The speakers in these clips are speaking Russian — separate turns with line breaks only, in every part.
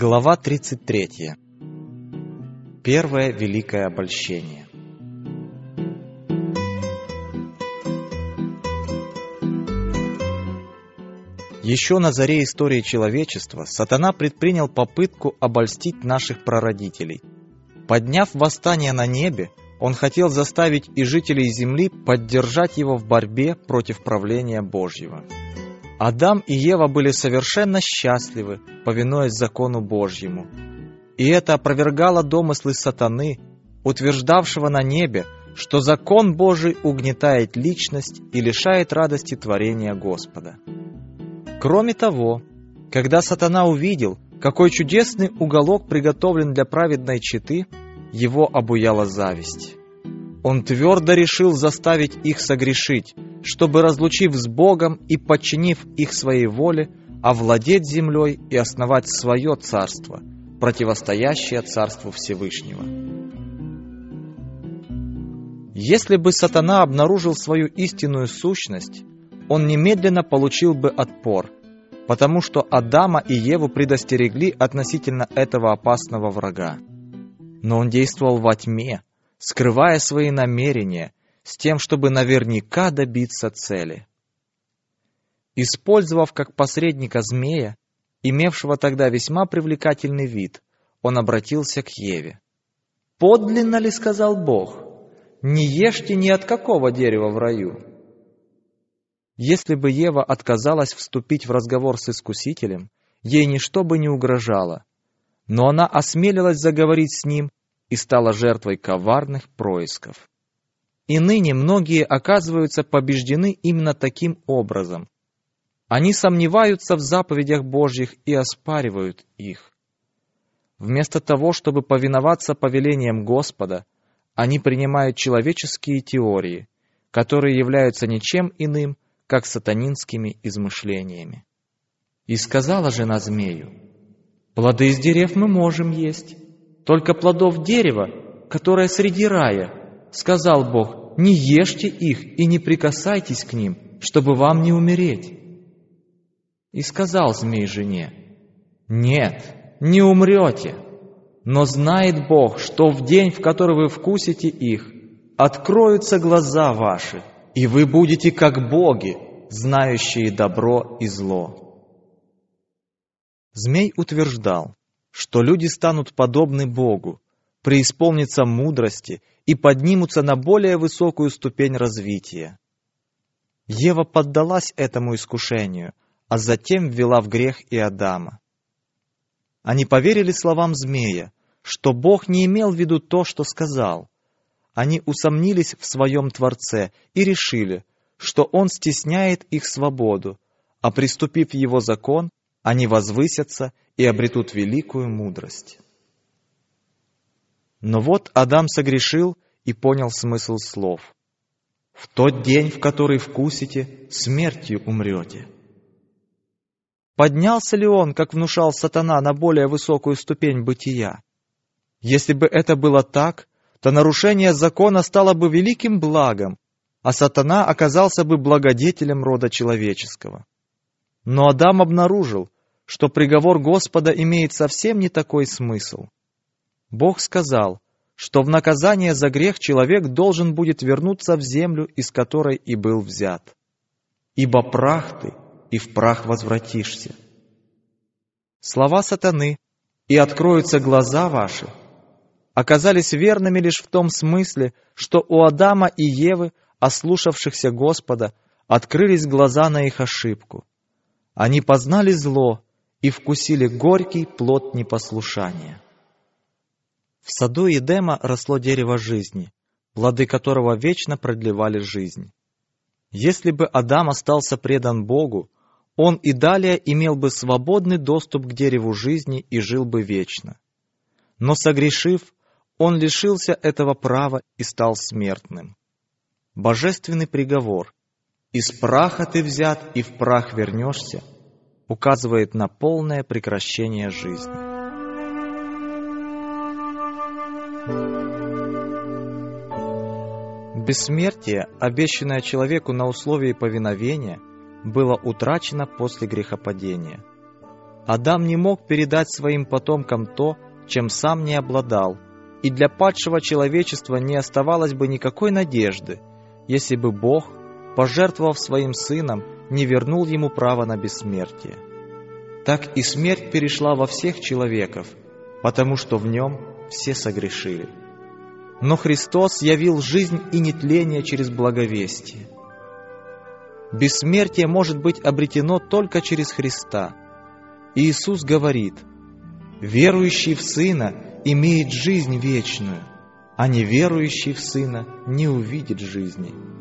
Глава 33. Первое великое обольщение. Еще на заре истории человечества сатана предпринял попытку обольстить наших прародителей. Подняв восстание на небе, он хотел заставить и жителей земли поддержать его в борьбе против правления Божьего. Адам и Ева были совершенно счастливы, повинуясь закону Божьему. И это опровергало домыслы сатаны, утверждавшего на небе, что закон Божий угнетает личность и лишает радости творения Господа. Кроме того, когда сатана увидел, какой чудесный уголок приготовлен для праведной четы, его обуяла зависть. Он твердо решил заставить их согрешить, чтобы, разлучив с Богом и подчинив их своей воле, овладеть землей и основать свое царство, противостоящее царству Всевышнего. Если бы сатана обнаружил свою истинную сущность, он немедленно получил бы отпор, потому что Адама и Еву предостерегли относительно этого опасного врага. Но он действовал во тьме, скрывая свои намерения, с тем, чтобы наверняка добиться цели. Использовав как посредника змея, имевшего тогда весьма привлекательный вид, он обратился к Еве. «Подлинно ли, — сказал Бог, — не ешьте ни от какого дерева в раю?» Если бы Ева отказалась вступить в разговор с Искусителем, ей ничто бы не угрожало, но она осмелилась заговорить с ним и стала жертвой коварных происков. И ныне многие оказываются побеждены именно таким образом. Они сомневаются в заповедях Божьих и оспаривают их. Вместо того, чтобы повиноваться повелениям Господа, они принимают человеческие теории, которые являются ничем иным, как сатанинскими измышлениями. И сказала жена змею, «Плоды из дерев мы можем есть, только плодов дерева, которое среди рая, сказал Бог, не ешьте их и не прикасайтесь к ним, чтобы вам не умереть. И сказал змей жене, нет, не умрете, но знает Бог, что в день, в который вы вкусите их, откроются глаза ваши, и вы будете как боги, знающие добро и зло. Змей утверждал, что люди станут подобны Богу, преисполнятся мудрости и поднимутся на более высокую ступень развития. Ева поддалась этому искушению, а затем ввела в грех и Адама. Они поверили словам змея, что Бог не имел в виду то, что сказал. Они усомнились в своем Творце и решили, что Он стесняет их свободу, а приступив Его закон, они возвысятся и обретут великую мудрость. Но вот Адам согрешил и понял смысл слов. «В тот день, в который вкусите, смертью умрете». Поднялся ли он, как внушал сатана, на более высокую ступень бытия? Если бы это было так, то нарушение закона стало бы великим благом, а сатана оказался бы благодетелем рода человеческого. Но Адам обнаружил, что приговор Господа имеет совсем не такой смысл. Бог сказал, что в наказание за грех человек должен будет вернуться в землю, из которой и был взят. «Ибо прах ты, и в прах возвратишься». Слова сатаны «и откроются глаза ваши» оказались верными лишь в том смысле, что у Адама и Евы, ослушавшихся Господа, открылись глаза на их ошибку. Они познали зло и вкусили горький плод непослушания. В саду Едема росло дерево жизни, плоды которого вечно продлевали жизнь. Если бы Адам остался предан Богу, он и далее имел бы свободный доступ к дереву жизни и жил бы вечно. Но согрешив, он лишился этого права и стал смертным. Божественный приговор «Из праха ты взят и в прах вернешься» указывает на полное прекращение жизни. Бессмертие, обещанное человеку на условии повиновения, было утрачено после грехопадения. Адам не мог передать своим потомкам то, чем сам не обладал, и для падшего человечества не оставалось бы никакой надежды, если бы Бог, пожертвовав своим сыном, не вернул ему право на бессмертие. Так и смерть перешла во всех человеков, потому что в нем все согрешили. Но Христос явил жизнь и нетление через благовестие. Бессмертие может быть обретено только через Христа. Иисус говорит, «Верующий в Сына имеет жизнь вечную, а неверующий в Сына не увидит жизни».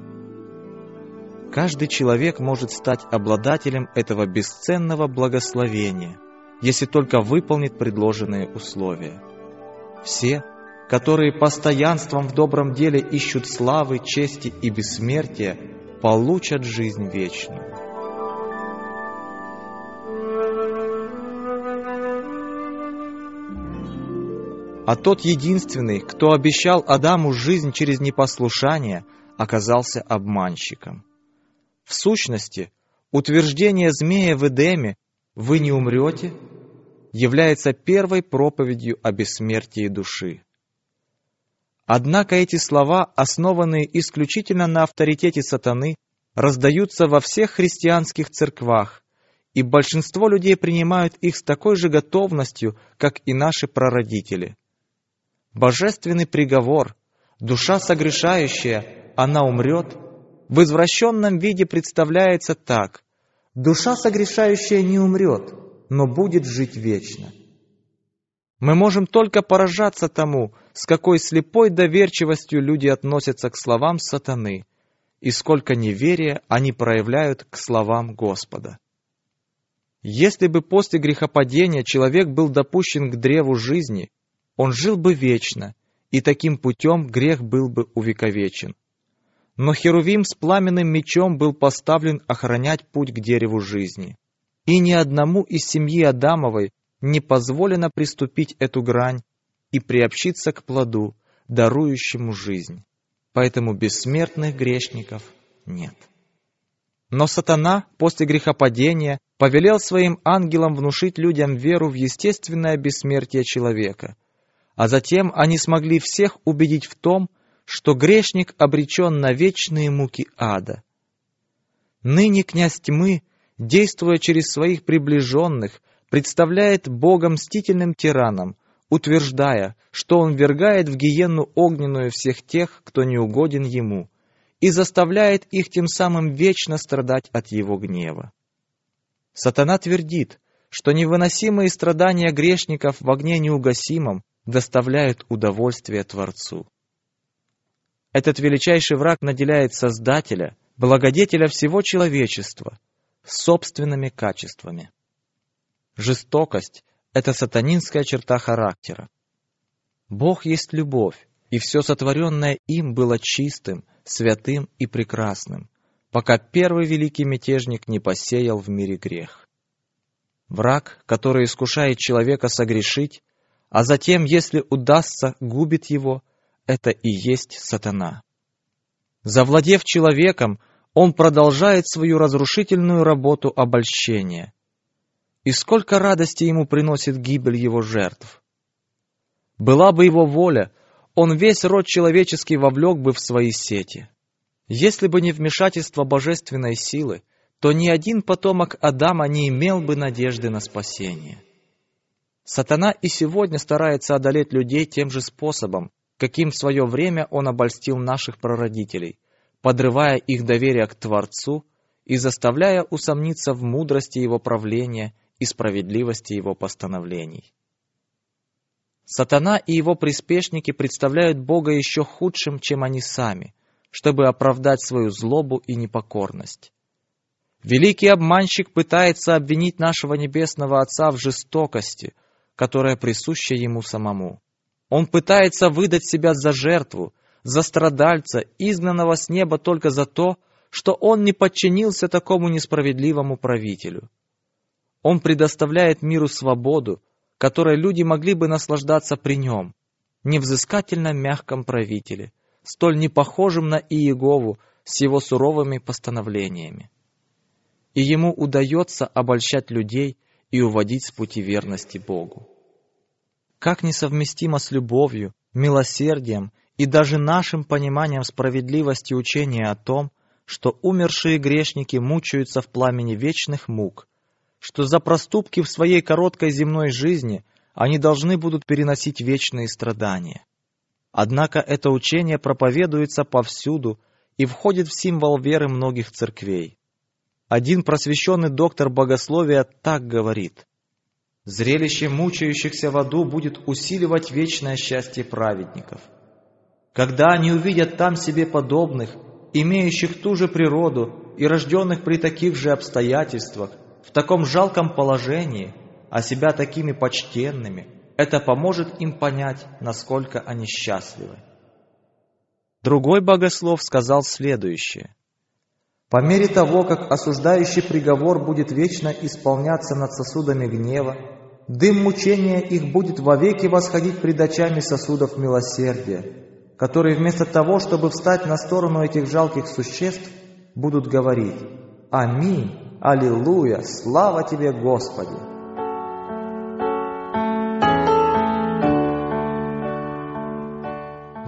Каждый человек может стать обладателем этого бесценного благословения, если только выполнит предложенные условия. Все, которые постоянством в добром деле ищут славы, чести и бессмертия, получат жизнь вечную. А тот единственный, кто обещал Адаму жизнь через непослушание, оказался обманщиком. В сущности, утверждение змея в Эдеме «вы не умрете» является первой проповедью о бессмертии души. Однако эти слова, основанные исключительно на авторитете сатаны, раздаются во всех христианских церквах, и большинство людей принимают их с такой же готовностью, как и наши прародители. Божественный приговор, душа согрешающая, она умрет – в извращенном виде представляется так. Душа согрешающая не умрет, но будет жить вечно. Мы можем только поражаться тому, с какой слепой доверчивостью люди относятся к словам сатаны, и сколько неверия они проявляют к словам Господа. Если бы после грехопадения человек был допущен к древу жизни, он жил бы вечно, и таким путем грех был бы увековечен. Но Херувим с пламенным мечом был поставлен охранять путь к дереву жизни. И ни одному из семьи Адамовой не позволено приступить эту грань и приобщиться к плоду, дарующему жизнь. Поэтому бессмертных грешников нет. Но сатана после грехопадения повелел своим ангелам внушить людям веру в естественное бессмертие человека, а затем они смогли всех убедить в том, что грешник обречен на вечные муки ада. Ныне князь тьмы, действуя через своих приближенных, представляет Бога мстительным тираном, утверждая, что он вергает в гиенну огненную всех тех, кто не угоден ему, и заставляет их тем самым вечно страдать от его гнева. Сатана твердит, что невыносимые страдания грешников в огне неугасимом доставляют удовольствие Творцу. Этот величайший враг наделяет Создателя, благодетеля всего человечества, собственными качествами. Жестокость — это сатанинская черта характера. Бог есть любовь, и все сотворенное им было чистым, святым и прекрасным, пока первый великий мятежник не посеял в мире грех. Враг, который искушает человека согрешить, а затем, если удастся, губит его, это и есть сатана. Завладев человеком, он продолжает свою разрушительную работу обольщения. И сколько радости ему приносит гибель его жертв. Была бы его воля, он весь род человеческий вовлек бы в свои сети. Если бы не вмешательство божественной силы, то ни один потомок Адама не имел бы надежды на спасение. Сатана и сегодня старается одолеть людей тем же способом, каким в свое время он обольстил наших прародителей, подрывая их доверие к Творцу и заставляя усомниться в мудрости его правления и справедливости его постановлений. Сатана и его приспешники представляют Бога еще худшим, чем они сами, чтобы оправдать свою злобу и непокорность. Великий обманщик пытается обвинить нашего Небесного Отца в жестокости, которая присуща ему самому. Он пытается выдать себя за жертву, за страдальца, изгнанного с неба только за то, что он не подчинился такому несправедливому правителю. Он предоставляет миру свободу, которой люди могли бы наслаждаться при нем, невзыскательно мягком правителе, столь непохожем на Иегову с его суровыми постановлениями. И ему удается обольщать людей и уводить с пути верности Богу. Как несовместимо с любовью, милосердием и даже нашим пониманием справедливости учения о том, что умершие грешники мучаются в пламени вечных мук, что за проступки в своей короткой земной жизни они должны будут переносить вечные страдания. Однако это учение проповедуется повсюду и входит в символ веры многих церквей. Один просвещенный доктор богословия так говорит. «Зрелище мучающихся в аду будет усиливать вечное счастье праведников. Когда они увидят там себе подобных, имеющих ту же природу и рожденных при таких же обстоятельствах, в таком жалком положении, а себя такими почтенными, это поможет им понять, насколько они счастливы. Другой богослов сказал следующее. По мере того, как осуждающий приговор будет вечно исполняться над сосудами гнева, дым мучения их будет вовеки восходить пред очами сосудов милосердия, которые вместо того, чтобы встать на сторону этих жалких существ, будут говорить «Аминь, Аллилуйя, слава Тебе, Господи!»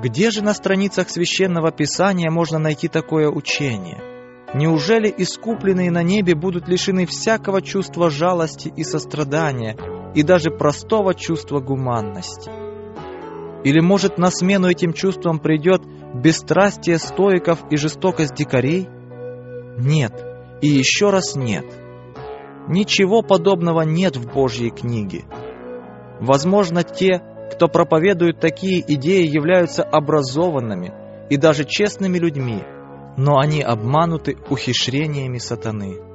Где же на страницах Священного Писания можно найти такое учение? Неужели искупленные на небе будут лишены всякого чувства жалости и сострадания, и даже простого чувства гуманности? Или, может, на смену этим чувствам придет бесстрастие стоиков и жестокость дикарей? Нет, и еще раз нет. Ничего подобного нет в Божьей книге. Возможно, те, кто проповедует такие идеи, являются образованными и даже честными людьми, но они обмануты ухищрениями сатаны.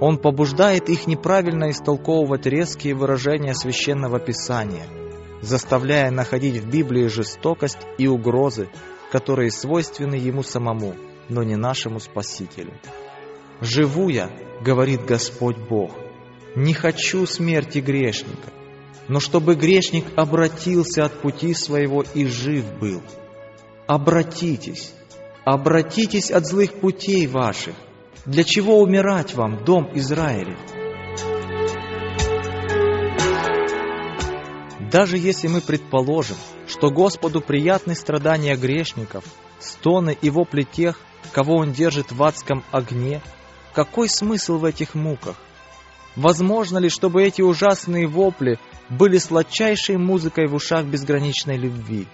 Он побуждает их неправильно истолковывать резкие выражения Священного Писания – заставляя находить в Библии жестокость и угрозы, которые свойственны ему самому, но не нашему Спасителю. «Живу я, — говорит Господь Бог, — не хочу смерти грешника, но чтобы грешник обратился от пути своего и жив был. Обратитесь, обратитесь от злых путей ваших. Для чего умирать вам, дом Израилев?» Даже если мы предположим, что Господу приятны страдания грешников, стоны и вопли тех, кого Он держит в адском огне, какой смысл в этих муках? Возможно ли, чтобы эти ужасные вопли были сладчайшей музыкой в ушах безграничной любви?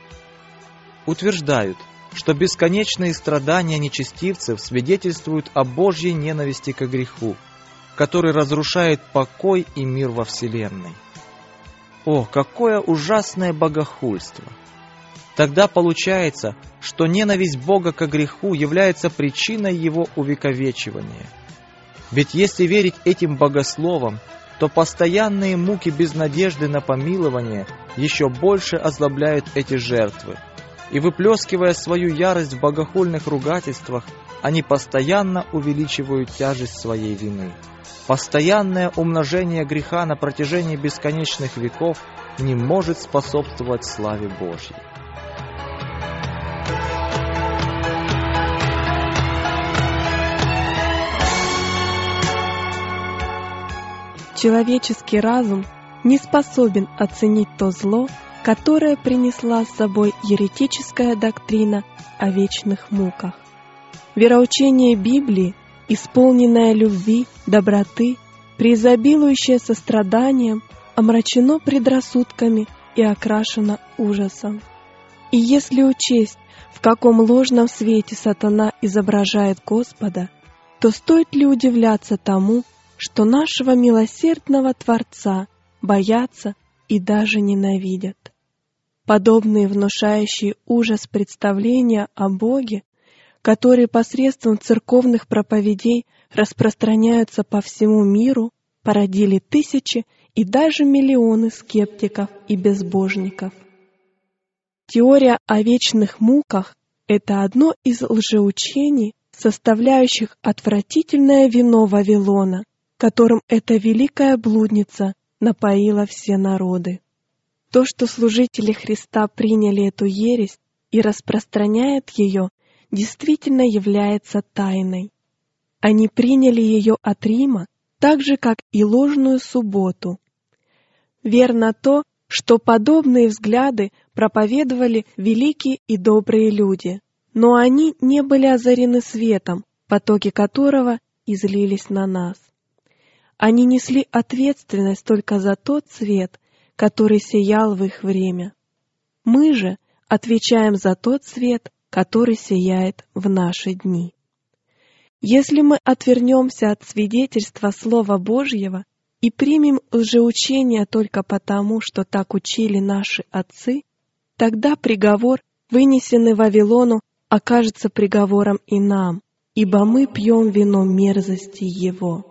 Утверждают, что бесконечные страдания нечестивцев свидетельствуют о Божьей ненависти к греху, который разрушает покой и мир во Вселенной. О, какое ужасное богохульство! Тогда получается, что ненависть Бога к греху является причиной его увековечивания. Ведь если верить этим богословам, то постоянные муки без надежды на помилование еще больше озлобляют эти жертвы. И выплескивая свою ярость в богохульных ругательствах, они постоянно увеличивают тяжесть своей вины. Постоянное умножение греха на протяжении бесконечных веков не может способствовать славе Божьей.
Человеческий разум не способен оценить то зло, которое принесла с собой еретическая доктрина о вечных муках. Вероучение Библии исполненное любви, доброты, преизобилующее состраданием, омрачено предрассудками и окрашено ужасом. И если учесть, в каком ложном свете сатана изображает Господа, то стоит ли удивляться тому, что нашего милосердного Творца боятся и даже ненавидят? Подобные внушающие ужас представления о Боге которые посредством церковных проповедей распространяются по всему миру, породили тысячи и даже миллионы скептиков и безбожников. Теория о вечных муках — это одно из лжеучений, составляющих отвратительное вино Вавилона, которым эта великая блудница напоила все народы. То, что служители Христа приняли эту ересь и распространяют ее, действительно является тайной. Они приняли ее от Рима, так же, как и ложную субботу. Верно то, что подобные взгляды проповедовали великие и добрые люди, но они не были озарены светом, потоки которого излились на нас. Они несли ответственность только за тот свет, который сиял в их время. Мы же отвечаем за тот свет, который сияет в наши дни. Если мы отвернемся от свидетельства Слова Божьего и примем лжеучение только потому, что так учили наши отцы, тогда приговор, вынесенный Вавилону, окажется приговором и нам, ибо мы пьем вино мерзости его.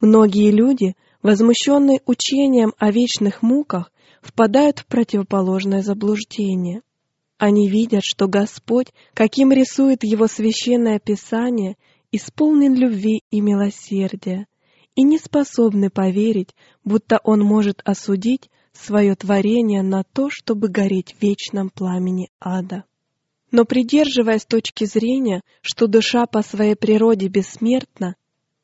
Многие люди, возмущенные учением о вечных муках, впадают в противоположное заблуждение. Они видят, что Господь, каким рисует Его священное Писание, исполнен любви и милосердия, и не способны поверить, будто Он может осудить свое творение на то, чтобы гореть в вечном пламени ада. Но придерживаясь точки зрения, что душа по своей природе бессмертна,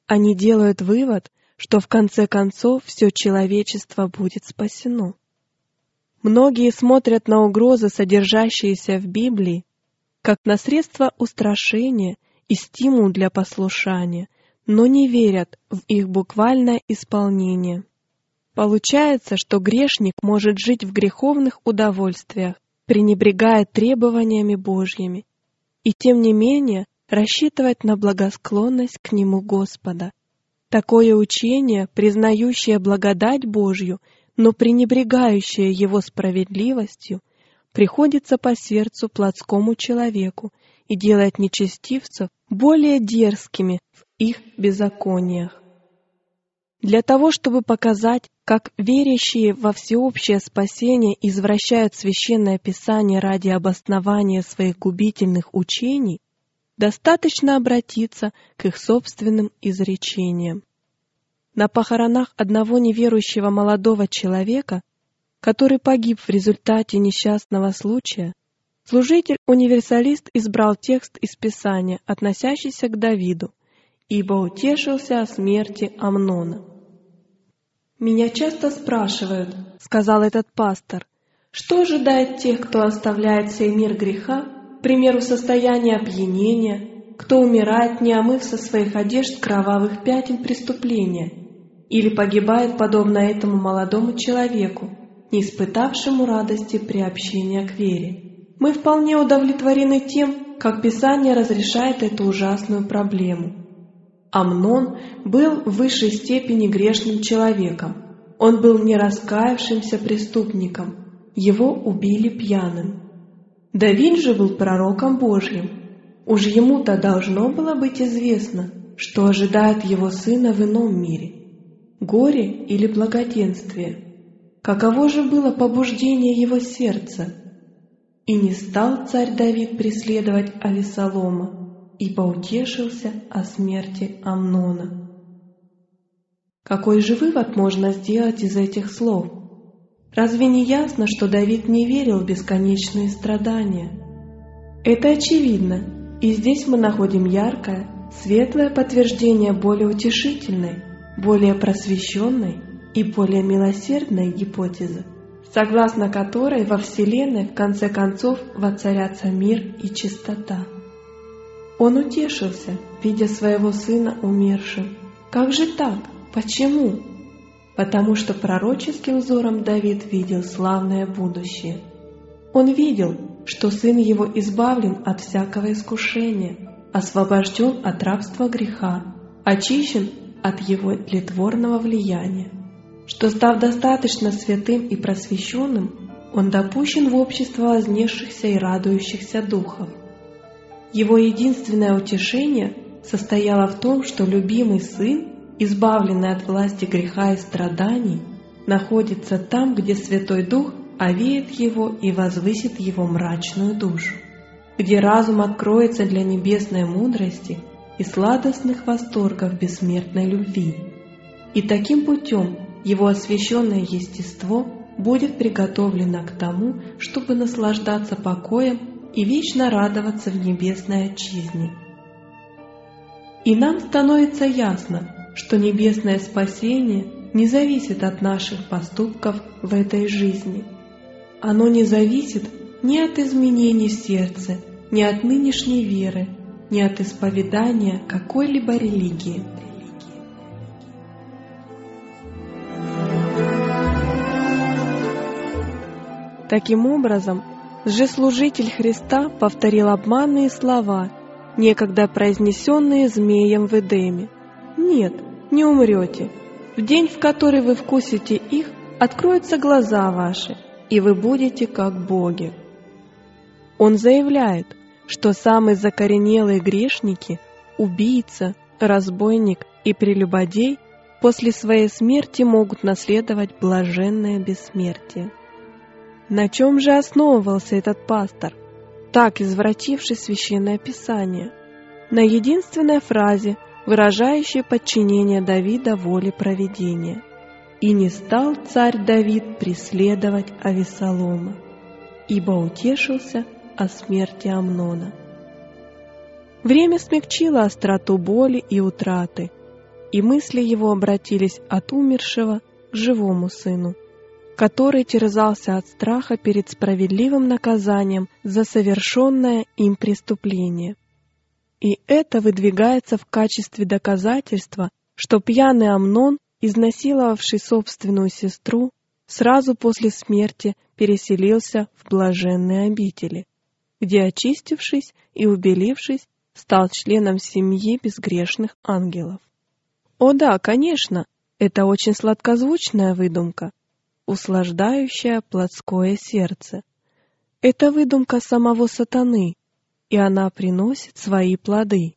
они делают вывод, что в конце концов все человечество будет спасено. Многие смотрят на угрозы, содержащиеся в Библии, как на средство устрашения и стимул для послушания, но не верят в их буквальное исполнение. Получается, что грешник может жить в греховных удовольствиях, пренебрегая требованиями Божьими, и тем не менее рассчитывать на благосклонность к Нему Господа. Такое учение, признающее благодать Божью, но пренебрегающее Его справедливостью, приходится по сердцу плотскому человеку и делает нечестивцев более дерзкими в их беззакониях. Для того, чтобы показать, как верящие во всеобщее спасение извращают Священное Писание ради обоснования своих губительных учений, достаточно обратиться к их собственным изречениям. На похоронах одного неверующего молодого человека, который погиб в результате несчастного случая, служитель-универсалист избрал текст из Писания, относящийся к Давиду, ибо утешился о смерти Амнона. «Меня часто спрашивают, — сказал этот пастор, — что ожидает тех, кто оставляет сей мир греха, примеру, состояние опьянения, кто умирает, не омыв со своих одежд кровавых пятен преступления, или погибает подобно этому молодому человеку, не испытавшему радости приобщения к вере. Мы вполне удовлетворены тем, как Писание разрешает эту ужасную проблему. Амнон был в высшей степени грешным человеком. Он был не раскаявшимся преступником. Его убили пьяным. Давид же был пророком Божьим. Уж ему-то должно было быть известно, что ожидает его сына в ином мире. Горе или благоденствие? Каково же было побуждение его сердца? И не стал царь Давид преследовать Авесолома, и поутешился о смерти Амнона. Какой же вывод можно сделать из этих слов? Разве не ясно, что Давид не верил в бесконечные страдания? Это очевидно, и здесь мы находим яркое, светлое подтверждение более утешительной, более просвещенной и более милосердной гипотезы, согласно которой во Вселенной в конце концов воцарятся мир и чистота. Он утешился, видя своего сына умершим. Как же так? Почему? Потому что пророческим взором Давид видел славное будущее. Он видел, что сын его избавлен от всякого искушения, освобожден от рабства греха, очищен от его тлетворного влияния, что, став достаточно святым и просвещенным, он допущен в общество вознесшихся и радующихся духов – его единственное утешение состояло в том, что любимый сын, избавленный от власти греха и страданий, находится там, где Святой Дух овеет его и возвысит его мрачную душу, где разум откроется для небесной мудрости и сладостных восторгов бессмертной любви. И таким путем его освященное естество будет приготовлено к тому, чтобы наслаждаться покоем и вечно радоваться в небесной отчизне. И нам становится ясно, что небесное спасение не зависит от наших поступков в этой жизни. Оно не зависит ни от изменений в сердце, ни от нынешней веры, ни от исповедания какой-либо религии. Таким образом, лжеслужитель Христа повторил обманные слова, некогда произнесенные змеем в Эдеме. «Нет, не умрете. В день, в который вы вкусите их, откроются глаза ваши, и вы будете как боги». Он заявляет, что самые закоренелые грешники, убийца, разбойник и прелюбодей после своей смерти могут наследовать блаженное бессмертие. На чем же основывался этот пастор, так извративший священное писание? На единственной фразе, выражающей подчинение Давида воле проведения. «И не стал царь Давид преследовать Авесолома, ибо утешился о смерти Амнона». Время смягчило остроту боли и утраты, и мысли его обратились от умершего к живому сыну который терзался от страха перед справедливым наказанием за совершенное им преступление. И это выдвигается в качестве доказательства, что пьяный Амнон, изнасиловавший собственную сестру, сразу после смерти переселился в блаженные обители, где, очистившись и убелившись, стал членом семьи безгрешных ангелов. О да, конечно, это очень сладкозвучная выдумка, услаждающая плотское сердце. Это выдумка самого сатаны, и она приносит свои плоды.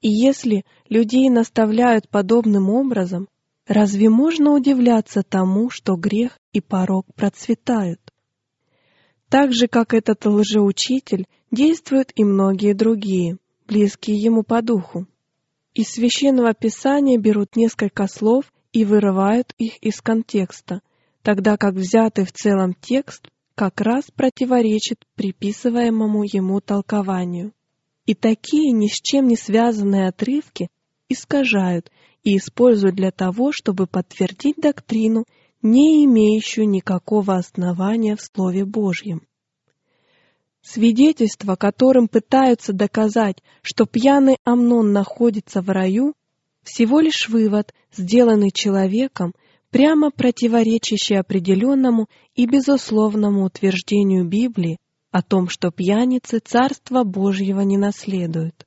И если людей наставляют подобным образом, разве можно удивляться тому, что грех и порок процветают? Так же, как этот лжеучитель, действуют и многие другие, близкие ему по духу. Из священного писания берут несколько слов и вырывают их из контекста – тогда как взятый в целом текст как раз противоречит приписываемому ему толкованию. И такие ни с чем не связанные отрывки искажают и используют для того, чтобы подтвердить доктрину, не имеющую никакого основания в Слове Божьем. Свидетельства, которым пытаются доказать, что пьяный Амнон находится в раю, всего лишь вывод, сделанный человеком, прямо противоречащий определенному и безусловному утверждению Библии о том, что пьяницы Царства Божьего не наследуют.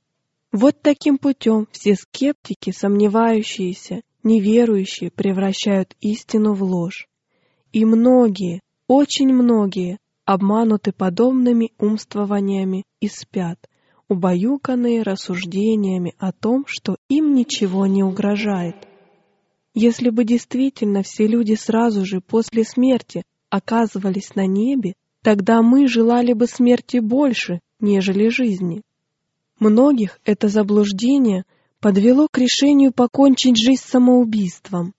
Вот таким путем все скептики, сомневающиеся, неверующие превращают истину в ложь. И многие, очень многие, обмануты подобными умствованиями и спят, убаюканные рассуждениями о том, что им ничего не угрожает – если бы действительно все люди сразу же после смерти оказывались на небе, тогда мы желали бы смерти больше, нежели жизни. Многих это заблуждение подвело к решению покончить жизнь самоубийством.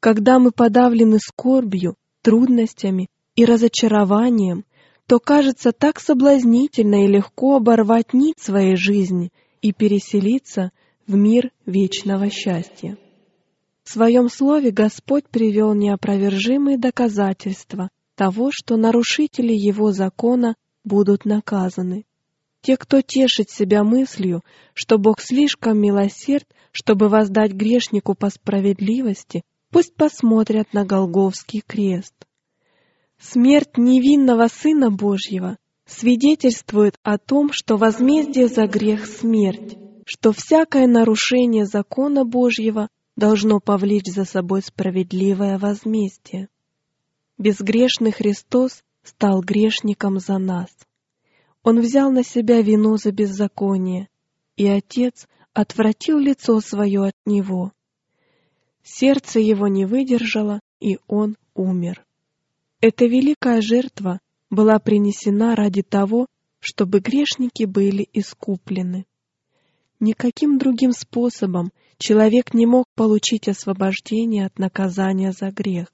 Когда мы подавлены скорбью, трудностями и разочарованием, то кажется так соблазнительно и легко оборвать нить своей жизни и переселиться в мир вечного счастья. В своем слове Господь привел неопровержимые доказательства того, что нарушители Его закона будут наказаны. Те, кто тешит себя мыслью, что Бог слишком милосерд, чтобы воздать грешнику по справедливости, пусть посмотрят на Голговский крест. Смерть невинного Сына Божьего свидетельствует о том, что возмездие за грех — смерть, что всякое нарушение закона Божьего должно повлечь за собой справедливое возмездие. Безгрешный Христос стал грешником за нас. Он взял на себя вину за беззаконие, и Отец отвратил лицо свое от Него. Сердце его не выдержало, и он умер. Эта великая жертва была принесена ради того, чтобы грешники были искуплены. Никаким другим способом человек не мог получить освобождение от наказания за грех.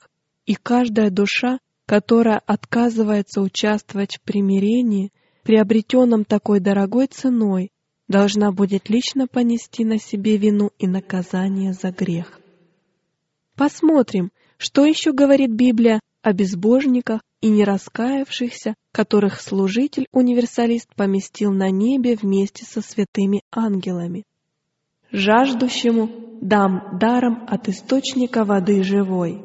И каждая душа, которая отказывается участвовать в примирении, приобретенном такой дорогой ценой, должна будет лично понести на себе вину и наказание за грех. Посмотрим, что еще говорит Библия о безбожниках и нераскаявшихся, которых служитель-универсалист поместил на небе вместе со святыми ангелами. «Жаждущему дам даром от источника воды живой».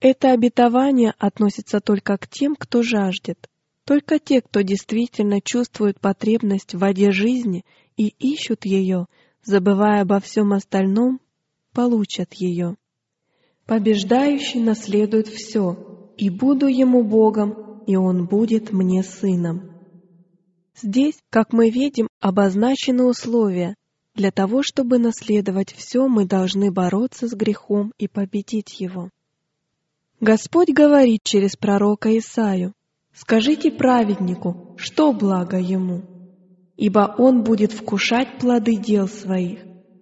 Это обетование относится только к тем, кто жаждет. Только те, кто действительно чувствует потребность в воде жизни и ищут ее, забывая обо всем остальном, получат ее. Побеждающий наследует все, и буду ему Богом, и он будет мне сыном. Здесь, как мы видим, обозначены условия. Для того, чтобы наследовать все, мы должны бороться с грехом и победить его. Господь говорит через пророка Исаю, «Скажите праведнику, что благо ему, ибо он будет вкушать плоды дел своих,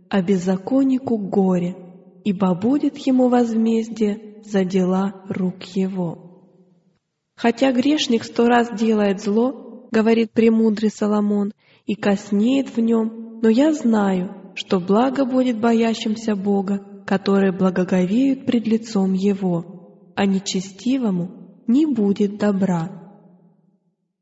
а беззаконнику горе, ибо будет ему возмездие за дела рук его». Хотя грешник сто раз делает зло, говорит премудрый Соломон, и коснеет в нем, но я знаю, что благо будет боящимся Бога, которые благоговеют пред лицом Его а нечестивому не будет добра.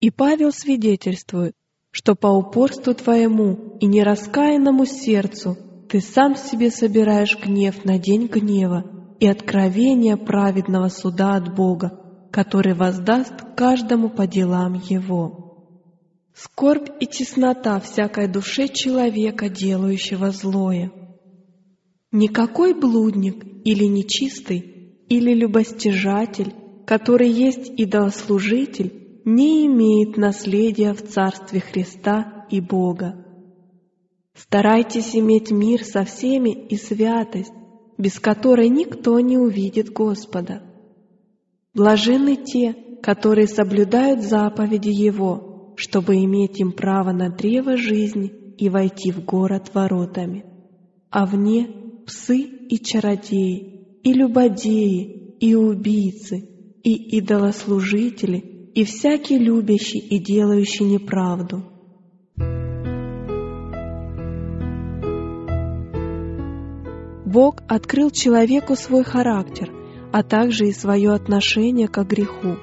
И Павел свидетельствует, что по упорству твоему и нераскаянному сердцу ты сам себе собираешь гнев на день гнева и откровение праведного суда от Бога, который воздаст каждому по делам его. Скорбь и теснота всякой душе человека, делающего злое. Никакой блудник или нечистый или любостяжатель, который есть идолослужитель, не имеет наследия в Царстве Христа и Бога. Старайтесь иметь мир со всеми и святость, без которой никто не увидит Господа. Блаженны те, которые соблюдают заповеди Его, чтобы иметь им право на древо жизни и войти в город воротами. А вне псы и чародеи, и любодеи, и убийцы, и идолослужители, и всякий любящий и делающий неправду. Бог открыл человеку свой характер, а также и свое отношение к греху.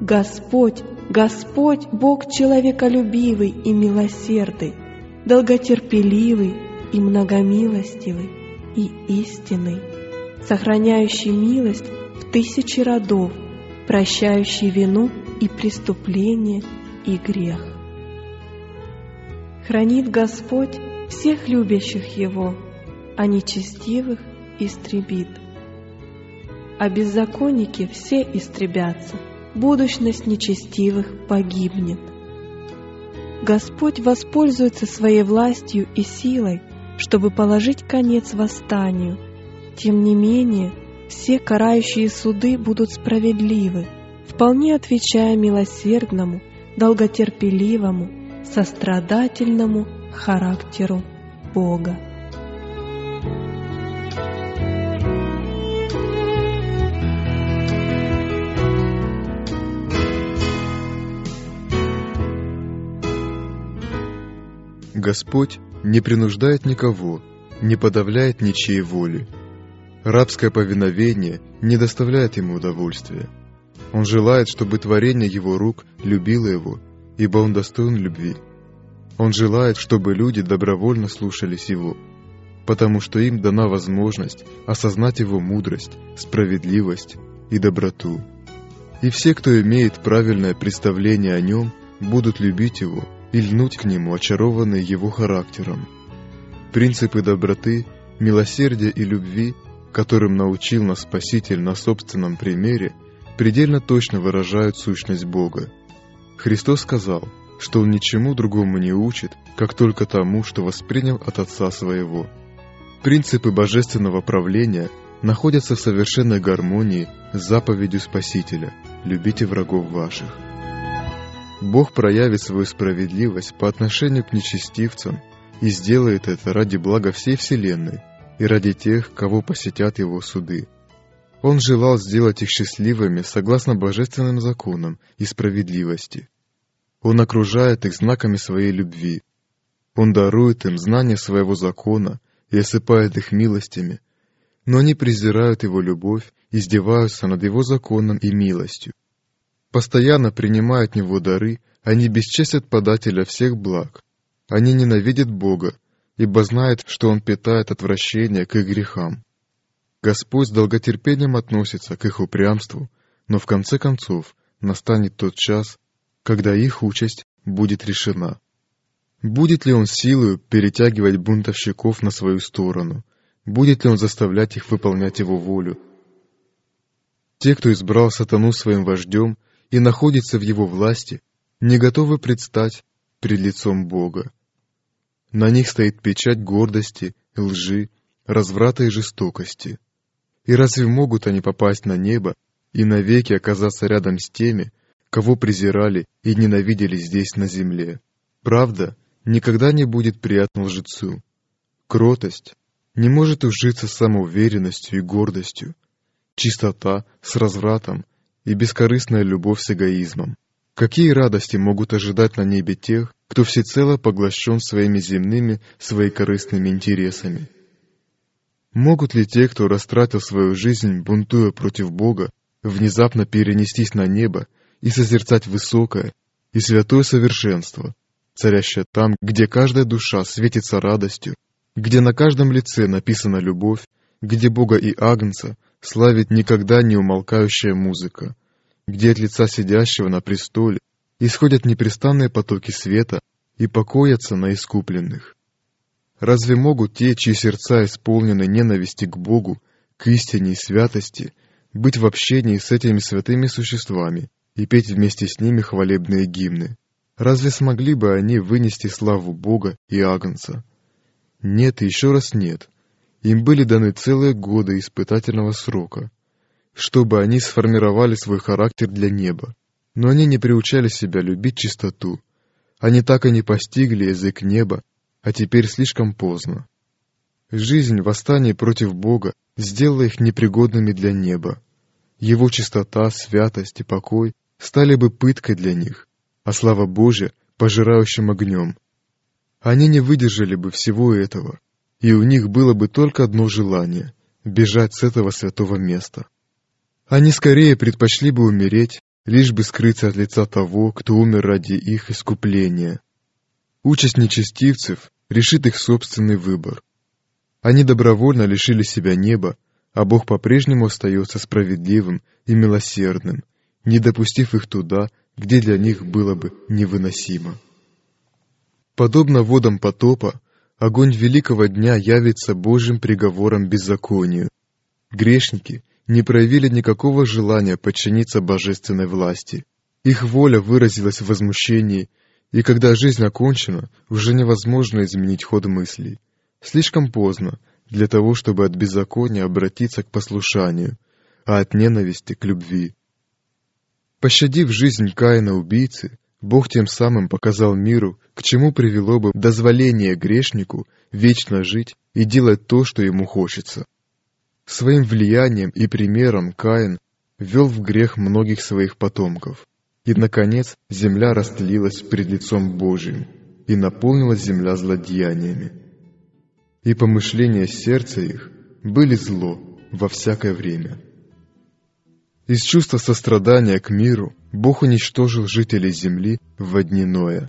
Господь, Господь, Бог человеколюбивый и милосердный, долготерпеливый и многомилостивый и истинный сохраняющий милость в тысячи родов, прощающий вину и преступление и грех. Хранит Господь всех любящих Его, а нечестивых истребит. А беззаконники все истребятся, будущность нечестивых погибнет. Господь воспользуется своей властью и силой, чтобы положить конец восстанию – тем не менее, все карающие суды будут справедливы, вполне отвечая милосердному, долготерпеливому, сострадательному характеру Бога.
Господь не принуждает никого, не подавляет ничьей воли, Рабское повиновение не доставляет ему удовольствия. Он желает, чтобы творение его рук любило его, ибо он достоин любви. Он желает, чтобы люди добровольно слушались его, потому что им дана возможность осознать его мудрость, справедливость и доброту. И все, кто имеет правильное представление о нем, будут любить его и льнуть к нему, очарованные его характером. Принципы доброты, милосердия и любви – которым научил нас Спаситель на собственном примере, предельно точно выражают сущность Бога. Христос сказал, что Он ничему другому не учит, как только тому, что воспринял от Отца Своего. Принципы божественного правления находятся в совершенной гармонии с заповедью Спасителя «Любите врагов ваших». Бог проявит свою справедливость по отношению к нечестивцам и сделает это ради блага всей Вселенной, и ради тех, кого посетят его суды. Он желал сделать их счастливыми согласно божественным законам и справедливости. Он окружает их знаками своей любви. Он дарует им знание своего закона и осыпает их милостями, но они презирают его любовь, издеваются над его законом и милостью. Постоянно принимая от него дары, они бесчестят подателя всех благ. Они ненавидят Бога, ибо знают, что Он питает отвращение к их грехам. Господь с долготерпением относится к их упрямству, но в конце концов настанет тот час, когда их участь будет решена. Будет ли он силою перетягивать бунтовщиков на свою сторону? Будет ли он заставлять их выполнять его волю? Те, кто избрал сатану своим вождем и находится в его власти, не готовы предстать пред лицом Бога. На них стоит печать гордости, лжи, разврата и жестокости. И разве могут они попасть на небо и навеки оказаться рядом с теми, кого презирали и ненавидели здесь на земле? Правда никогда не будет приятна лжецу. Кротость не может ужиться с самоуверенностью и гордостью. Чистота с развратом и бескорыстная любовь с эгоизмом. Какие радости могут ожидать на небе тех, кто всецело поглощен своими земными, своекорыстными интересами? Могут ли те, кто растратил свою жизнь, бунтуя против Бога, внезапно перенестись на небо и созерцать высокое и святое совершенство, царящее там, где каждая душа светится радостью, где на каждом лице написана любовь, где Бога и Агнца славит никогда не умолкающая музыка, где от лица сидящего на престоле исходят непрестанные потоки света и покоятся на искупленных. Разве могут те, чьи сердца исполнены ненависти к Богу, к истине и святости, быть в общении с этими святыми существами и петь вместе с ними хвалебные гимны? Разве смогли бы они вынести славу Бога и Агнца? Нет и еще раз нет. Им были даны целые годы испытательного срока, чтобы они сформировали свой характер для неба. Но они не приучали себя любить чистоту. Они так и не постигли язык неба, а теперь слишком поздно. Жизнь в восстании против Бога сделала их непригодными для неба. Его чистота, святость и покой стали бы пыткой для них, а слава Божия — пожирающим огнем. Они не выдержали бы всего этого, и у них было бы только одно желание — бежать с этого святого места. Они скорее предпочли бы умереть, лишь бы скрыться от лица того, кто умер ради их искупления. Участь нечестивцев решит их собственный выбор. Они добровольно лишили себя неба, а Бог по-прежнему остается справедливым и милосердным, не допустив их туда, где для них было бы невыносимо. Подобно водам потопа, огонь великого дня явится Божьим приговором беззаконию. Грешники не проявили никакого желания подчиниться божественной власти. Их воля выразилась в возмущении, и когда жизнь окончена, уже невозможно изменить ход мыслей. Слишком поздно для того, чтобы от беззакония обратиться к послушанию, а от ненависти к любви. Пощадив жизнь Каина убийцы, Бог тем самым показал миру, к чему привело бы дозволение грешнику вечно жить и делать то, что ему хочется. Своим влиянием и примером Каин ввел в грех многих своих потомков. И, наконец, земля растлилась пред лицом Божиим, и наполнилась земля злодеяниями. И помышления сердца их были зло во всякое время. Из чувства сострадания к миру Бог уничтожил жителей земли в дни Ноя.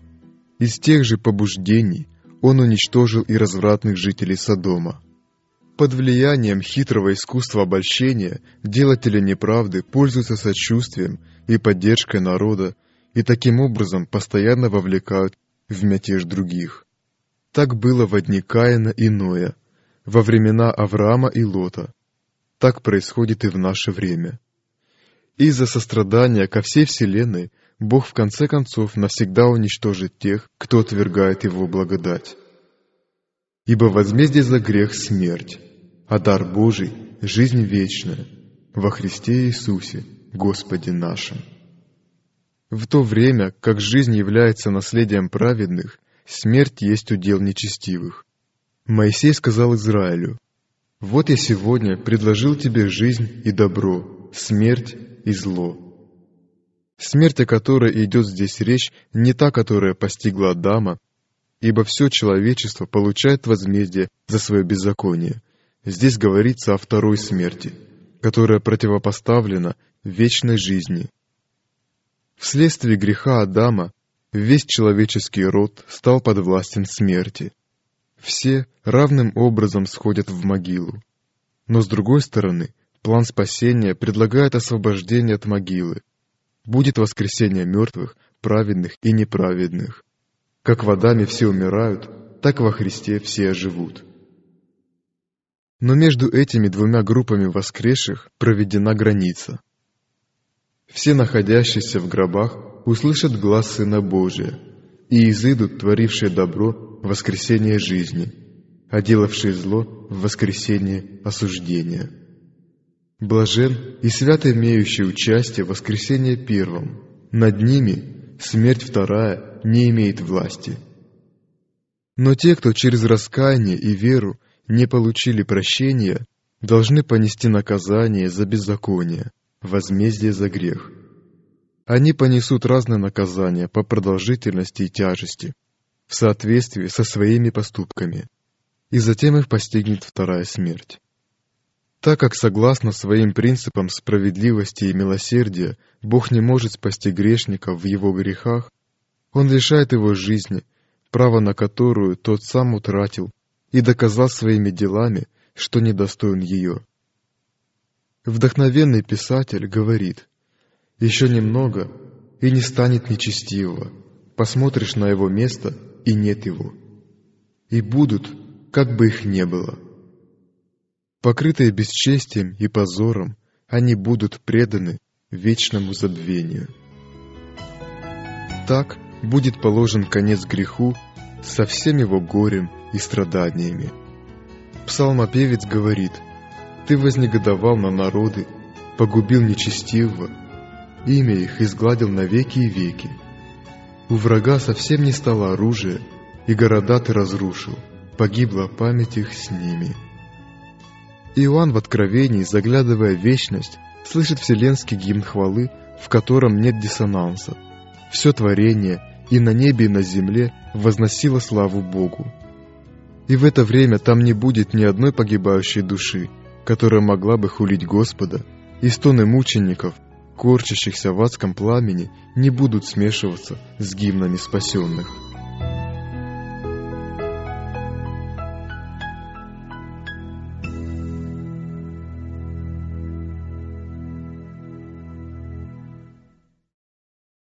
Из тех же побуждений Он уничтожил и развратных жителей Содома. Под влиянием хитрого искусства обольщения делатели неправды пользуются сочувствием и поддержкой народа и таким образом постоянно вовлекают в мятеж других. Так было во дни Каина и Ноя, во времена Авраама и Лота. Так происходит и в наше время. Из-за сострадания ко всей вселенной Бог в конце концов навсегда уничтожит тех, кто отвергает Его благодать. Ибо возмездие за грех — смерть, а дар Божий — жизнь вечная во Христе Иисусе, Господе нашим. В то время, как жизнь является наследием праведных, смерть есть удел нечестивых. Моисей сказал Израилю, «Вот я сегодня предложил тебе жизнь и добро, смерть и зло. Смерть, о которой идет здесь речь, не та, которая постигла Адама, ибо все человечество получает возмездие за свое беззаконие, здесь говорится о второй смерти, которая противопоставлена вечной жизни. Вследствие греха Адама весь человеческий род стал подвластен смерти. Все равным образом сходят в могилу. Но с другой стороны, план спасения предлагает освобождение от могилы. Будет воскресение мертвых, праведных и неправедных. Как в Адаме все умирают, так во Христе все оживут. Но между этими двумя группами воскресших проведена граница. Все находящиеся в гробах услышат глаз Сына Божия и изыдут творившие добро в воскресение жизни, а делавшие зло в воскресение осуждения. Блажен и свят имеющий участие в воскресении первом. Над ними смерть вторая не имеет власти. Но те, кто через раскаяние и веру не получили прощения, должны понести наказание за беззаконие, возмездие за грех – они понесут разные наказания по продолжительности и тяжести, в соответствии со своими поступками, и затем их постигнет вторая смерть. Так как согласно своим принципам справедливости и милосердия Бог не может спасти грешника в его грехах, Он лишает его жизни, право на которую тот сам утратил и доказал своими делами, что недостоин ее. Вдохновенный писатель говорит – еще немного, и не станет нечестивого. Посмотришь на его место, и нет его. И будут, как бы их не было. Покрытые бесчестием и позором, они будут преданы вечному забвению. Так будет положен конец греху со всем его горем и страданиями. Псалмопевец говорит, «Ты вознегодовал на народы, погубил нечестивого, имя их изгладил навеки и веки. У врага совсем не стало оружия, и города ты разрушил, погибла память их с ними. Иоанн в Откровении, заглядывая в вечность, слышит вселенский гимн хвалы, в котором нет диссонанса. Все творение и на небе, и на земле возносило славу Богу. И в это время там не будет ни одной погибающей души, которая могла бы хулить Господа, и стоны мучеников – корчащихся в адском пламени, не будут смешиваться с гимнами спасенных.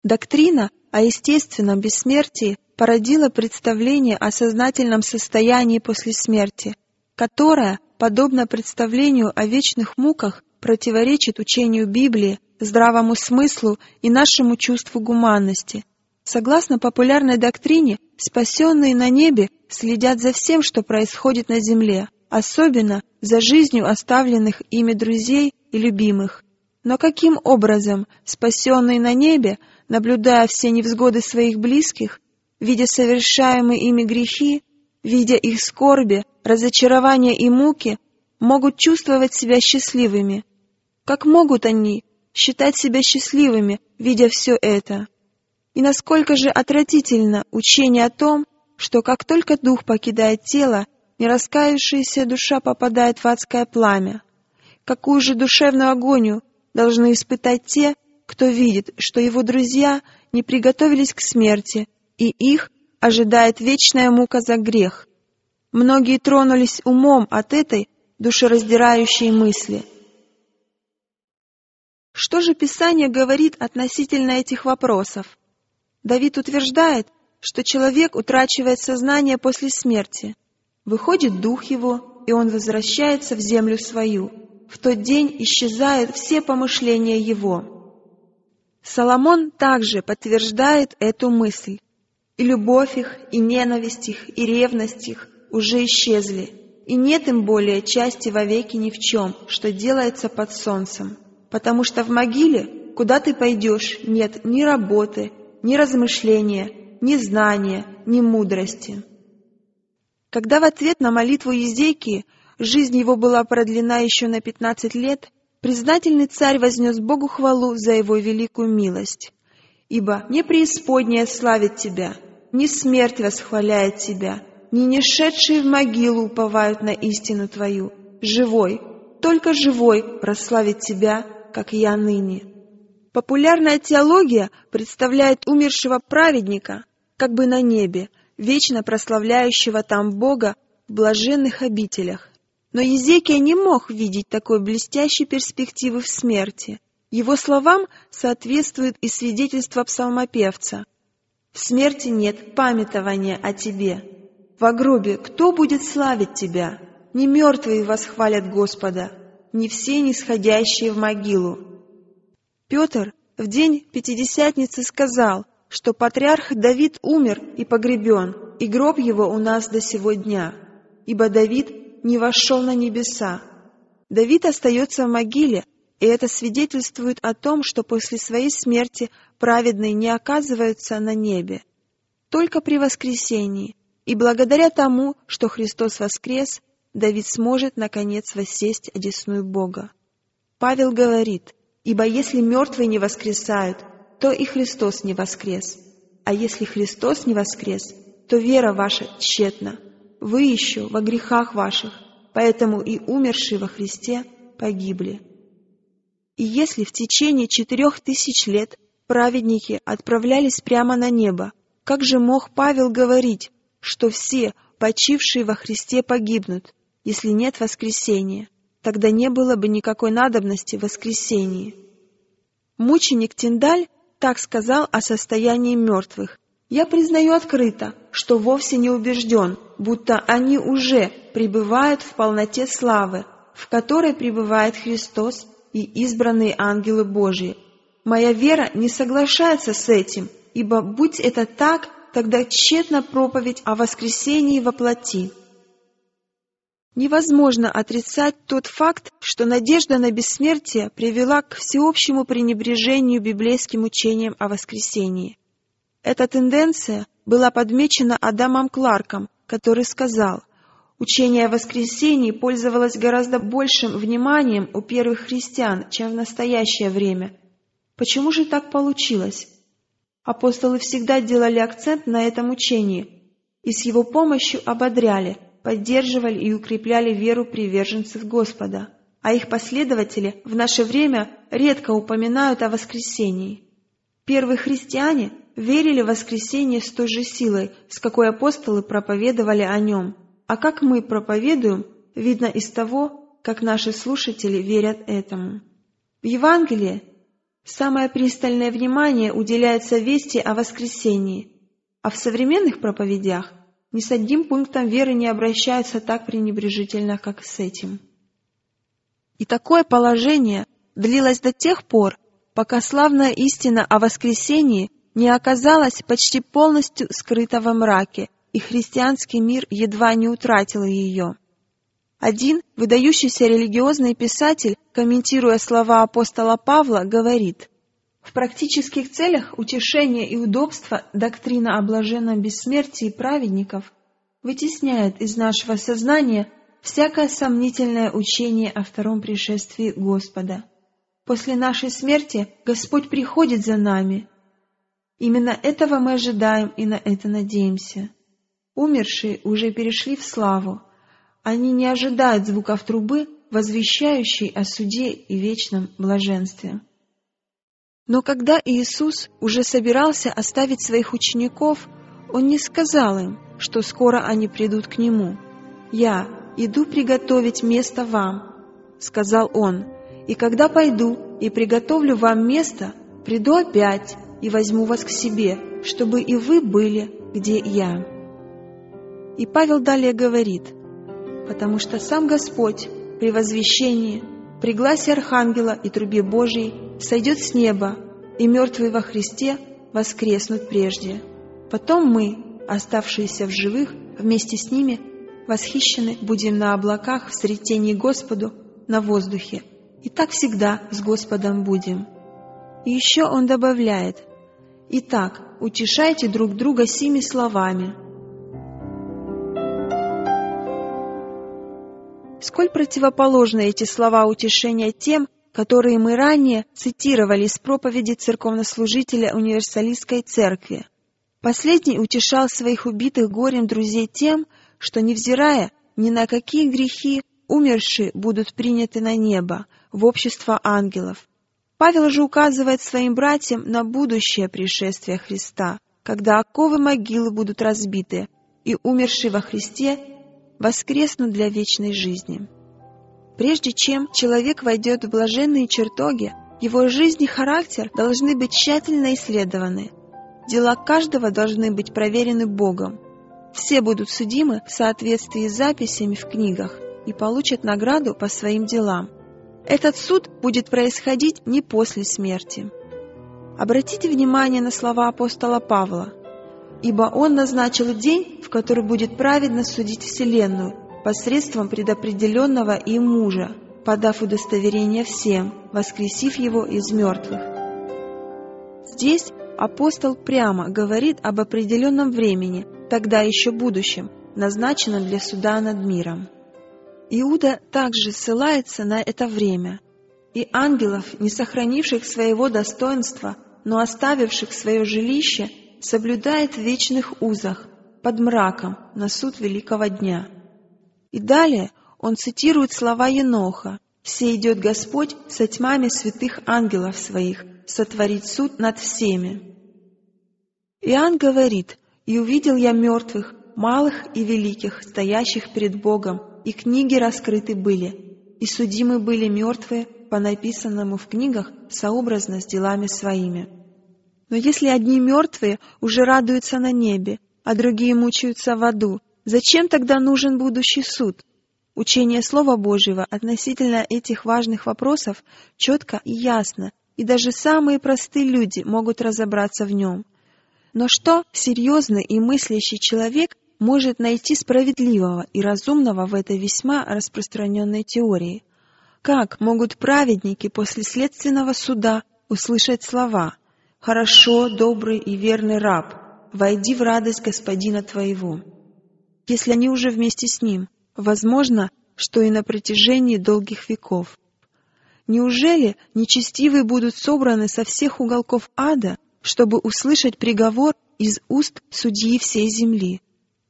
Доктрина о естественном бессмертии породила представление о сознательном состоянии после смерти, которое, подобно представлению о вечных муках, противоречит учению Библии здравому смыслу и нашему чувству гуманности. Согласно популярной доктрине, спасенные на небе следят за всем, что происходит на земле, особенно за жизнью оставленных ими друзей и любимых. Но каким образом спасенные на небе, наблюдая все невзгоды своих близких, видя совершаемые ими грехи, видя их скорби, разочарования и муки, могут чувствовать себя счастливыми? Как могут они считать себя счастливыми, видя все это. И насколько же отвратительно учение о том, что как только дух покидает тело, нераскаявшаяся душа попадает в адское пламя. Какую же душевную агонию должны испытать те, кто видит, что его друзья не приготовились к смерти, и их ожидает вечная мука за грех. Многие тронулись умом от этой душераздирающей мысли — что же Писание говорит относительно этих вопросов? Давид утверждает, что человек утрачивает сознание после смерти. Выходит дух его, и он возвращается в землю свою. В тот день исчезают все помышления его. Соломон также подтверждает эту мысль. И любовь их, и ненависть их, и ревность их уже исчезли, и нет им более части вовеки ни в чем, что делается под солнцем потому что в могиле, куда ты пойдешь, нет ни работы, ни размышления, ни знания, ни мудрости. Когда в ответ на молитву Езекии жизнь его была продлена еще на пятнадцать лет, признательный царь вознес Богу хвалу за его великую милость. Ибо не преисподняя славит тебя, ни смерть восхваляет тебя, ни нешедшие в могилу уповают на истину твою, живой, только живой прославит Тебя, как я ныне». Популярная теология представляет умершего праведника как бы на небе, вечно прославляющего там Бога в блаженных обителях. Но Езекия не мог видеть такой блестящей перспективы в смерти. Его словам соответствует и свидетельство псалмопевца. «В смерти нет памятования о тебе. В гробе кто будет славить тебя? Не мертвые восхвалят Господа, не все нисходящие в могилу. Петр в день Пятидесятницы сказал, что патриарх Давид умер и погребен, и гроб его у нас до сего дня, ибо Давид не вошел на небеса. Давид остается в могиле, и это свидетельствует о том, что после своей смерти праведные не оказываются на небе. Только при воскресении, и благодаря тому, что Христос воскрес, Давид сможет, наконец, воссесть одесную Бога. Павел говорит, Ибо если мертвые не воскресают, то и Христос не воскрес. А если Христос не воскрес, то вера ваша тщетна. Вы еще во грехах ваших, поэтому и умершие во Христе погибли. И если в течение четырех тысяч лет праведники отправлялись прямо на небо, как же мог Павел говорить, что все, почившие во Христе, погибнут, если нет воскресения? тогда не было бы никакой надобности в воскресении. Мученик Тиндаль так сказал о состоянии мертвых. «Я признаю открыто, что вовсе не убежден, будто они уже пребывают в полноте славы, в которой пребывает Христос и избранные ангелы Божии. Моя вера не соглашается с этим, ибо будь это так, тогда тщетна проповедь о воскресении во плоти». Невозможно отрицать тот факт, что надежда на бессмертие привела к всеобщему пренебрежению библейским учением о воскресении. Эта тенденция была подмечена Адамом Кларком, который сказал, «Учение о воскресении пользовалось гораздо большим вниманием у первых христиан, чем в настоящее время. Почему же так получилось? Апостолы всегда делали акцент на этом учении и с его помощью ободряли – поддерживали и укрепляли веру приверженцев Господа, а их последователи в наше время редко упоминают о воскресении. Первые христиане верили в воскресение с той же силой, с какой апостолы проповедовали о нем, а как мы проповедуем, видно из того, как наши слушатели верят этому. В Евангелии самое пристальное внимание уделяется вести о воскресении, а в современных проповедях ни с одним пунктом веры не обращаются так пренебрежительно, как с этим. И такое положение длилось до тех пор, пока славная истина о воскресении не оказалась почти полностью скрыта во мраке, и христианский мир едва не утратил ее. Один выдающийся религиозный писатель, комментируя слова апостола Павла, говорит – в практических целях утешения и удобства доктрина о блаженном бессмертии праведников вытесняет из нашего сознания всякое сомнительное учение о втором пришествии Господа. После нашей смерти Господь приходит за нами. Именно этого мы ожидаем и на это надеемся. Умершие уже перешли в славу. Они не ожидают звуков трубы, возвещающей о суде и вечном блаженстве. Но когда Иисус уже собирался оставить своих учеников, Он не сказал им, что скоро они придут к Нему. «Я иду приготовить место вам», — сказал Он, «и когда пойду и приготовлю вам место, приду опять и возьму вас к себе, чтобы и вы были, где я». И Павел далее говорит, «Потому что сам Господь при возвещении, при гласе Архангела и трубе Божией сойдет с неба, и мертвые во Христе воскреснут прежде. Потом мы, оставшиеся в живых, вместе с ними восхищены будем на облаках в сретении Господу на воздухе. И так всегда с Господом будем. И еще он добавляет, «Итак, утешайте друг друга сими словами». Сколь противоположны эти слова утешения тем, которые мы ранее цитировали из проповеди церковнослужителя Универсалистской церкви. Последний утешал своих убитых горем друзей тем, что, невзирая ни на какие грехи, умершие будут приняты на небо, в общество ангелов. Павел же указывает своим братьям на будущее пришествие Христа, когда оковы могилы будут разбиты, и умершие во Христе воскреснут для вечной жизни. Прежде чем человек войдет в блаженные чертоги, его жизнь и характер должны быть тщательно исследованы. Дела каждого должны быть проверены Богом. Все будут судимы в соответствии с записями в книгах и получат награду по своим делам. Этот суд будет происходить не после смерти. Обратите внимание на слова апостола Павла. «Ибо он назначил день, в который будет праведно судить Вселенную посредством предопределенного им мужа, подав удостоверение всем, воскресив его из мертвых». Здесь апостол прямо говорит об определенном времени, тогда еще будущем, назначенном для суда над миром. Иуда также ссылается на это время. И ангелов, не сохранивших своего достоинства, но оставивших свое жилище, соблюдает в вечных узах, под мраком, на суд великого дня. И далее он цитирует слова Еноха «Все идет Господь со тьмами святых ангелов своих, сотворить суд над всеми». Иоанн говорит «И увидел я мертвых, малых и великих, стоящих перед Богом, и книги раскрыты были, и судимы были мертвые по написанному в книгах сообразно с делами своими. Но если одни мертвые уже радуются на небе, а другие мучаются в аду, зачем тогда нужен будущий суд? Учение Слова Божьего относительно этих важных вопросов четко и ясно, и даже самые простые люди могут разобраться в нем. Но что серьезный и мыслящий человек может найти справедливого и разумного в этой весьма распространенной теории? Как могут праведники после следственного суда услышать слова «Хорошо, добрый и верный раб, войди в радость господина твоего», если они уже вместе с ним, возможно, что и на протяжении долгих веков? Неужели нечестивые будут собраны со всех уголков ада, чтобы услышать приговор из уст судьи всей земли?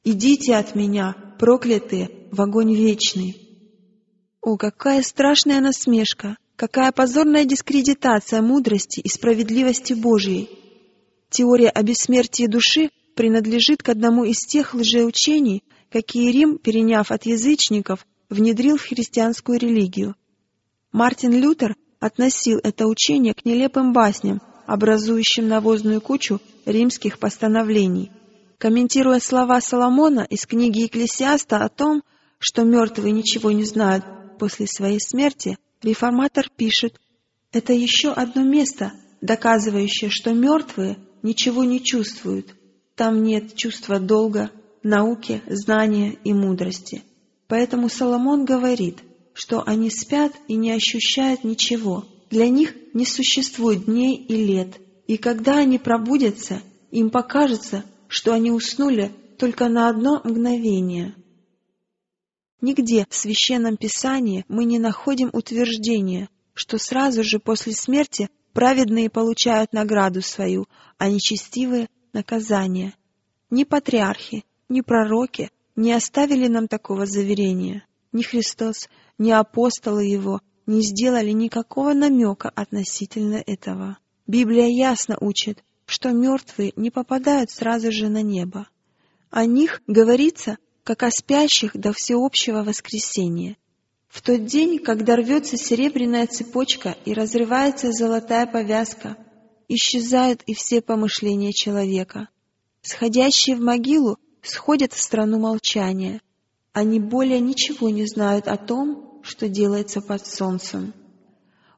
«Идите от меня, проклятые, в огонь вечный». О, какая страшная насмешка, какая позорная дискредитация мудрости и справедливости Божьей! Теория о бессмертии души принадлежит к одному из тех лжеучений, какие Рим, переняв от язычников, внедрил в христианскую религию. Мартин Лютер относил это учение к нелепым басням, образующим навозную кучу римских постановлений – Комментируя слова Соломона из книги Екклесиаста о том, что мертвые ничего не знают после своей смерти, реформатор пишет, «Это еще одно место, доказывающее, что мертвые ничего не чувствуют. Там нет чувства долга, науки, знания и мудрости. Поэтому Соломон говорит, что они спят и не ощущают ничего. Для них не существует дней и лет. И когда они пробудятся, им покажется, что они уснули только на одно мгновение. Нигде в Священном Писании мы не находим утверждения, что сразу же после смерти праведные получают награду свою, а нечестивые — наказание. Ни патриархи, ни пророки не оставили нам такого заверения. Ни Христос, ни апостолы Его не сделали никакого намека относительно этого. Библия ясно учит, что мертвые не попадают сразу же на небо. О них говорится, как о спящих до всеобщего воскресения. В тот день, когда рвется серебряная цепочка и разрывается золотая повязка, исчезают и все помышления человека. Сходящие в могилу сходят в страну молчания. Они более ничего не знают о том, что делается под солнцем.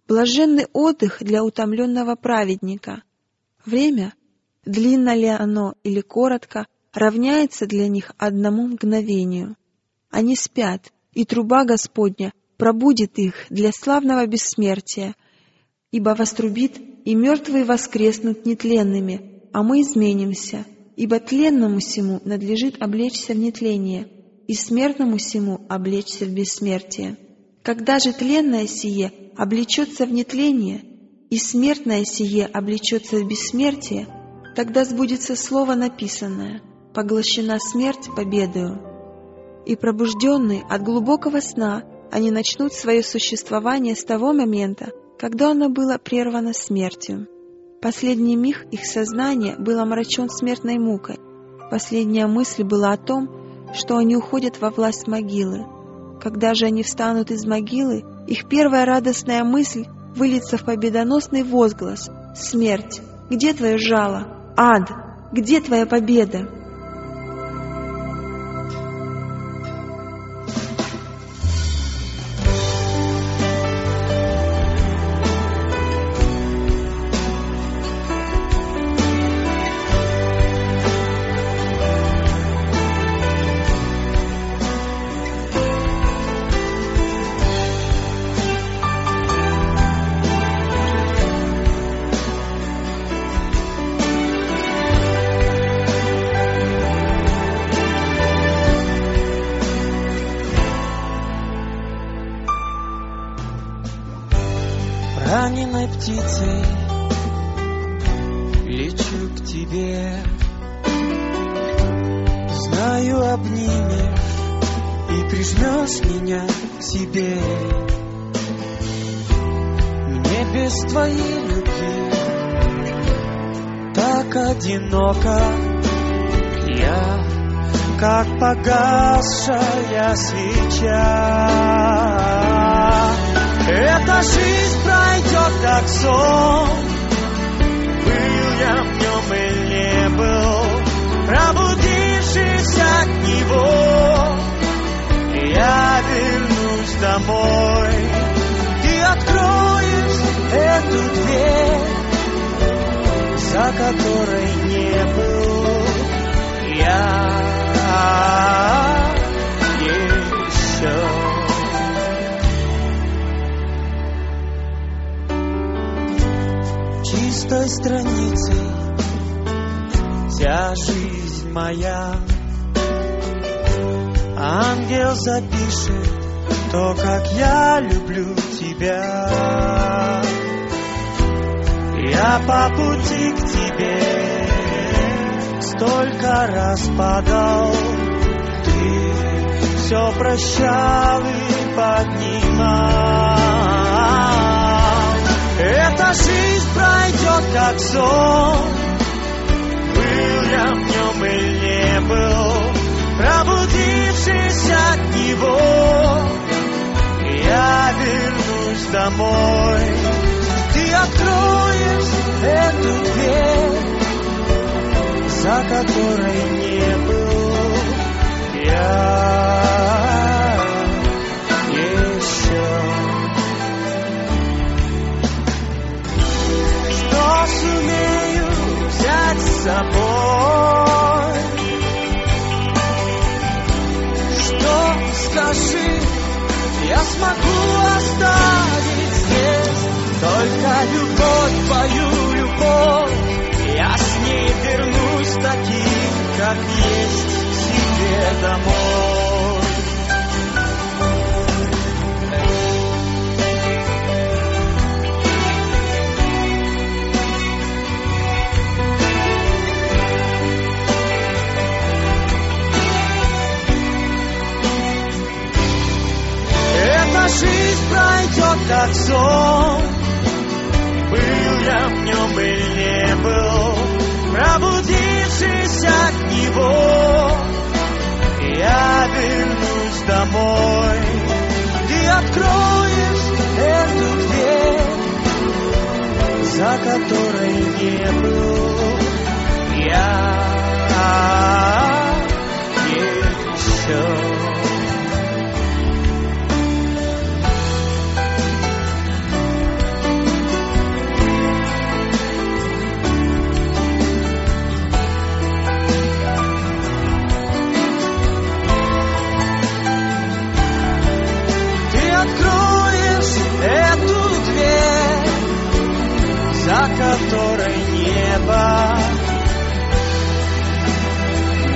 Блаженный отдых для утомленного праведника, Время, длинно ли оно или коротко, равняется для них одному мгновению. Они спят, и труба Господня пробудит их для славного бессмертия, ибо вострубит, и мертвые воскреснут нетленными, а мы изменимся, ибо тленному сему надлежит облечься в нетление, и смертному сему облечься в бессмертие. Когда же тленное сие облечется в нетление, и смертное сие облечется в бессмертие, тогда сбудется слово написанное «Поглощена смерть победою». И пробужденный от глубокого сна они начнут свое существование с того момента, когда оно было прервано смертью. Последний миг их сознания был омрачен смертной мукой. Последняя мысль была о том, что они уходят во власть могилы. Когда же они встанут из могилы, их первая радостная мысль выльется в победоносный возглас «Смерть! Где твое жало? Ад! Где твоя победа?»
Домой Ты откроешь эту дверь За которой не был я. Еще. Чистой страницей вся жизнь моя. Ангел запишет то, как я люблю тебя. Я по пути к тебе столько раз падал, ты все прощал и поднимал. Эта жизнь пройдет как сон Был я в нем или не был Пробудившись от него Я вернусь домой. Ты откроешь эту дверь За которой не был я. Сумею взять с собой. Что скажи, я смогу оставить здесь только любовь, твою любовь. Я с ней вернусь таким, как есть, к себе домой. Жизнь пройдет как сон. Был я в нем или не был Пробудившись от него. Я вернусь домой Ты откроешь эту дверь За которой не был. Я еще которой небо,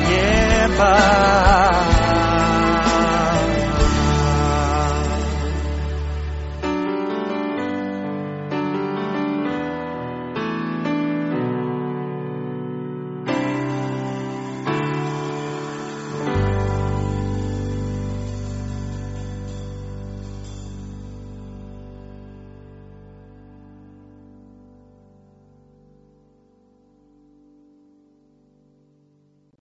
небо.